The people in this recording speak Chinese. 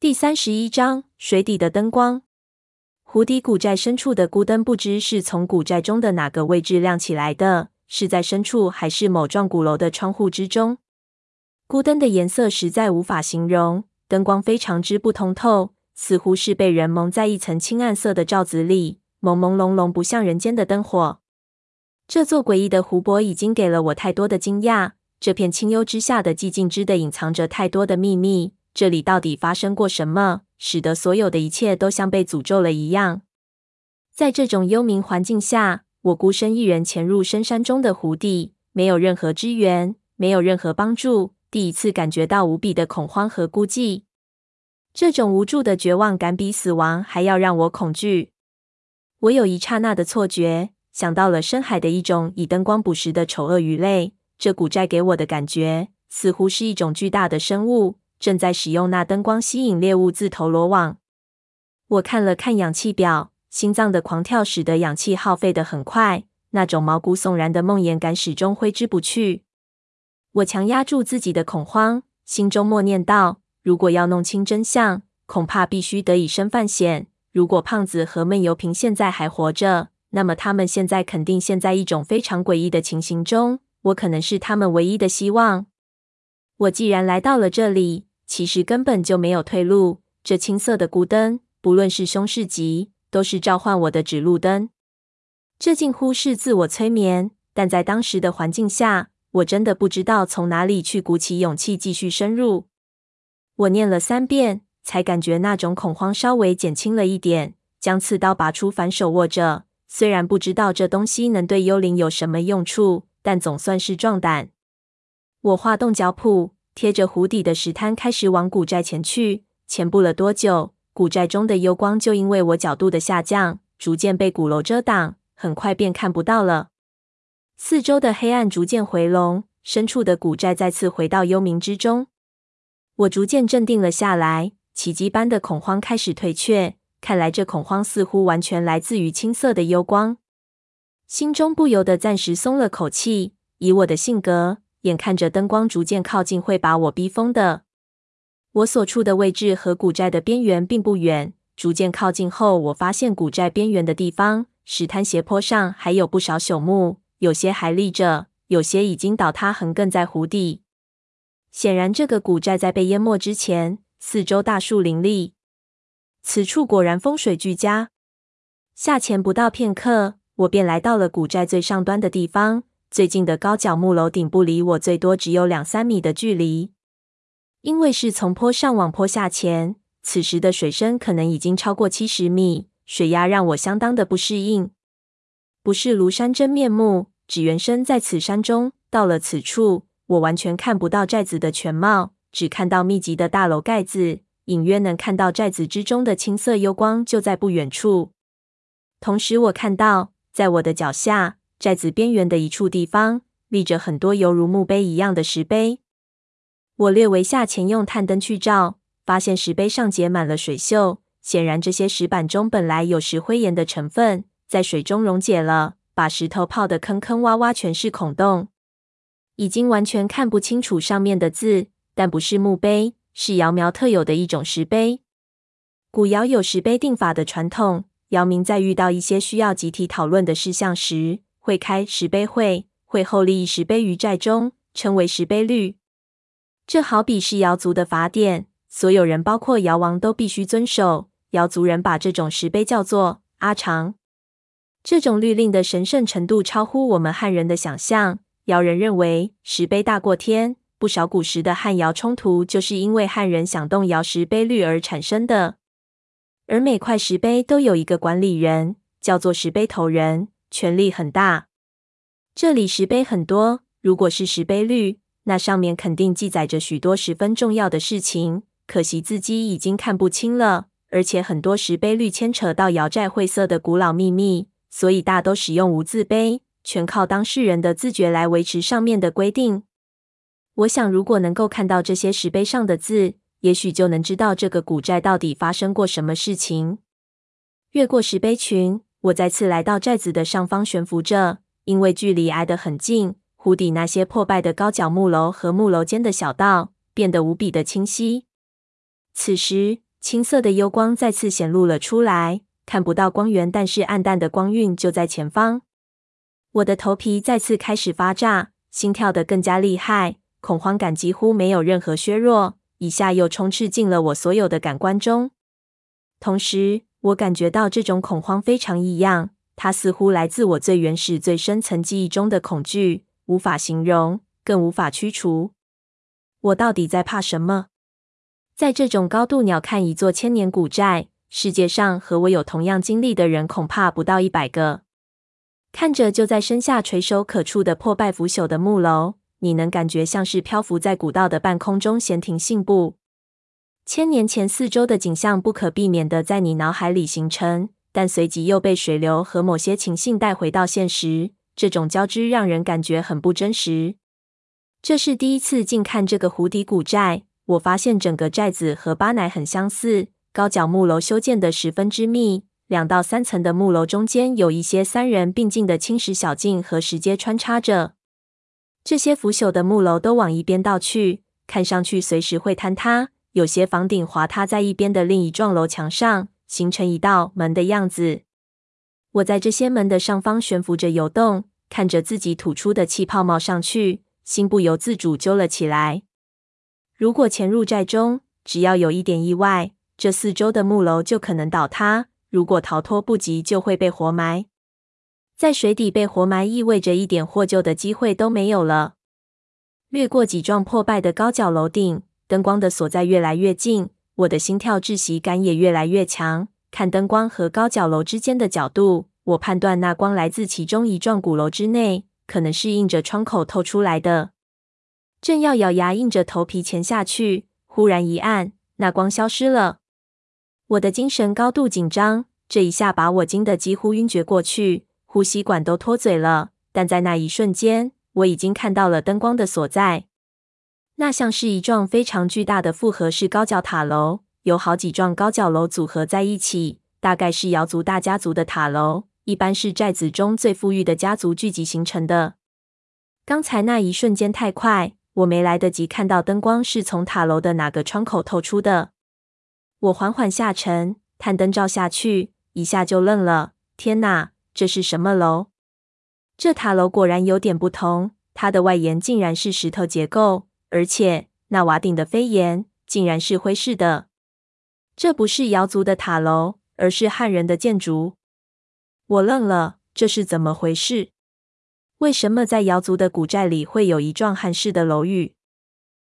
第三十一章水底的灯光。湖底古寨深处的孤灯，不知是从古寨中的哪个位置亮起来的，是在深处，还是某幢古楼的窗户之中？孤灯的颜色实在无法形容，灯光非常之不通透，似乎是被人蒙在一层青暗色的罩子里，朦朦胧胧，不像人间的灯火。这座诡异的湖泊已经给了我太多的惊讶。这片清幽之下的寂静，之的隐藏着太多的秘密。这里到底发生过什么，使得所有的一切都像被诅咒了一样？在这种幽冥环境下，我孤身一人潜入深山中的湖底，没有任何支援，没有任何帮助。第一次感觉到无比的恐慌和孤寂。这种无助的绝望感比死亡还要让我恐惧。我有一刹那的错觉，想到了深海的一种以灯光捕食的丑恶鱼类。这古寨给我的感觉，似乎是一种巨大的生物正在使用那灯光吸引猎物自投罗网。我看了看氧气表，心脏的狂跳使得氧气耗费的很快，那种毛骨悚然的梦魇感始终挥之不去。我强压住自己的恐慌，心中默念道：“如果要弄清真相，恐怕必须得以身犯险。如果胖子和闷油瓶现在还活着，那么他们现在肯定陷在一种非常诡异的情形中。”我可能是他们唯一的希望。我既然来到了这里，其实根本就没有退路。这青色的孤灯，不论是凶是吉，都是召唤我的指路灯。这近乎是自我催眠，但在当时的环境下，我真的不知道从哪里去鼓起勇气继续深入。我念了三遍，才感觉那种恐慌稍微减轻了一点，将刺刀拔出，反手握着。虽然不知道这东西能对幽灵有什么用处。但总算是壮胆。我画动脚蹼，贴着湖底的石滩，开始往古寨前去。前不了多久，古寨中的幽光就因为我角度的下降，逐渐被鼓楼遮挡，很快便看不到了。四周的黑暗逐渐回笼，深处的古寨再次回到幽冥之中。我逐渐镇定了下来，奇迹般的恐慌开始退却。看来这恐慌似乎完全来自于青色的幽光。心中不由得暂时松了口气。以我的性格，眼看着灯光逐渐靠近，会把我逼疯的。我所处的位置和古寨的边缘并不远。逐渐靠近后，我发现古寨边缘的地方，石滩斜坡上还有不少朽木，有些还立着，有些已经倒塌横亘在湖底。显然，这个古寨在被淹没之前，四周大树林立。此处果然风水俱佳。下潜不到片刻。我便来到了古寨最上端的地方，最近的高脚木楼顶部离我最多只有两三米的距离。因为是从坡上往坡下潜，此时的水深可能已经超过七十米，水压让我相当的不适应。不是庐山真面目，只缘身在此山中。到了此处，我完全看不到寨子的全貌，只看到密集的大楼盖子，隐约能看到寨子之中的青色幽光就在不远处。同时，我看到。在我的脚下，寨子边缘的一处地方，立着很多犹如墓碑一样的石碑。我略微下潜，用探灯去照，发现石碑上结满了水锈。显然，这些石板中本来有石灰岩的成分，在水中溶解了，把石头泡得坑坑洼洼，全是孔洞，已经完全看不清楚上面的字。但不是墓碑，是窑苗特有的一种石碑。古窑有石碑定法的传统。窑民在遇到一些需要集体讨论的事项时，会开石碑会，会后立石碑于寨中，称为石碑律。这好比是瑶族的法典，所有人包括瑶王都必须遵守。瑶族人把这种石碑叫做阿长。这种律令的神圣程度超乎我们汉人的想象。瑶人认为石碑大过天，不少古时的汉瑶冲突就是因为汉人想动摇石碑律而产生的。而每块石碑都有一个管理人，叫做石碑头人，权力很大。这里石碑很多，如果是石碑律，那上面肯定记载着许多十分重要的事情。可惜字迹已经看不清了，而且很多石碑律牵扯到瑶寨晦涩的古老秘密，所以大都使用无字碑，全靠当事人的自觉来维持上面的规定。我想，如果能够看到这些石碑上的字，也许就能知道这个古寨到底发生过什么事情。越过石碑群，我再次来到寨子的上方悬浮着，因为距离挨得很近，湖底那些破败的高脚木楼和木楼间的小道变得无比的清晰。此时，青色的幽光再次显露了出来，看不到光源，但是暗淡的光晕就在前方。我的头皮再次开始发炸，心跳得更加厉害，恐慌感几乎没有任何削弱，一下又充斥进了我所有的感官中。同时，我感觉到这种恐慌非常异样，它似乎来自我最原始、最深层记忆中的恐惧，无法形容，更无法驱除。我到底在怕什么？在这种高度，鸟瞰一座千年古寨，世界上和我有同样经历的人恐怕不到一百个。看着就在身下垂手可触的破败腐朽的木楼，你能感觉像是漂浮在古道的半空中闲庭信步。千年前四周的景象不可避免地在你脑海里形成，但随即又被水流和某些情境带回到现实。这种交织让人感觉很不真实。这是第一次近看这个湖底古寨，我发现整个寨子和巴乃很相似，高脚木楼修建得十分之密，两到三层的木楼中间有一些三人并进的青石小径和石阶穿插着。这些腐朽的木楼都往一边倒去，看上去随时会坍塌。有些房顶滑塌在一边的另一幢楼墙上，形成一道门的样子。我在这些门的上方悬浮着游动，看着自己吐出的气泡冒上去，心不由自主揪了起来。如果潜入寨中，只要有一点意外，这四周的木楼就可能倒塌；如果逃脱不及，就会被活埋。在水底被活埋，意味着一点获救的机会都没有了。掠过几幢破败的高脚楼顶。灯光的所在越来越近，我的心跳窒息感也越来越强。看灯光和高脚楼之间的角度，我判断那光来自其中一幢古楼之内，可能是映着窗口透出来的。正要咬牙硬着头皮潜下去，忽然一暗，那光消失了。我的精神高度紧张，这一下把我惊得几乎晕厥过去，呼吸管都脱嘴了。但在那一瞬间，我已经看到了灯光的所在。那像是一幢非常巨大的复合式高脚塔楼，有好几幢高脚楼组合在一起，大概是瑶族大家族的塔楼，一般是寨子中最富裕的家族聚集形成的。刚才那一瞬间太快，我没来得及看到灯光是从塔楼的哪个窗口透出的。我缓缓下沉，探灯照下去，一下就愣了。天哪，这是什么楼？这塔楼果然有点不同，它的外檐竟然是石头结构。而且那瓦顶的飞檐竟然是灰式的，这不是瑶族的塔楼，而是汉人的建筑。我愣了，这是怎么回事？为什么在瑶族的古寨里会有一幢汉式的楼宇？